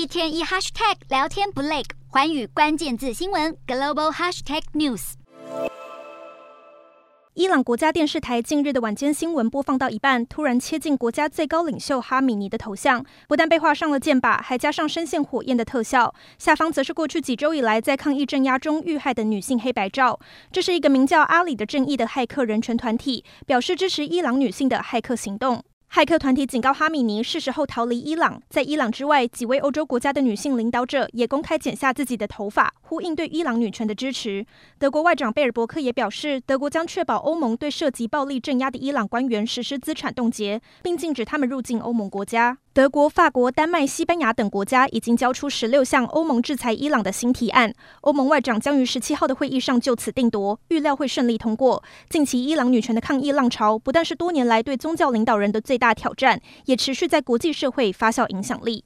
一天一 hashtag 聊天不累，环宇关键字新闻 global hashtag news。伊朗国家电视台近日的晚间新闻播放到一半，突然切进国家最高领袖哈米尼的头像，不但被画上了箭靶，还加上深陷火焰的特效，下方则是过去几周以来在抗议镇压中遇害的女性黑白照。这是一个名叫阿里的正义的骇客人权团体，表示支持伊朗女性的骇客行动。骇客团体警告哈米尼是时候逃离伊朗。在伊朗之外，几位欧洲国家的女性领导者也公开剪下自己的头发，呼应对伊朗女权的支持。德国外长贝尔伯克也表示，德国将确保欧盟对涉及暴力镇压的伊朗官员实施资产冻结，并禁止他们入境欧盟国家。德国、法国、丹麦、西班牙等国家已经交出十六项欧盟制裁伊朗的新提案，欧盟外长将于十七号的会议上就此定夺，预料会顺利通过。近期伊朗女权的抗议浪潮，不但是多年来对宗教领导人的最大挑战，也持续在国际社会发酵影响力。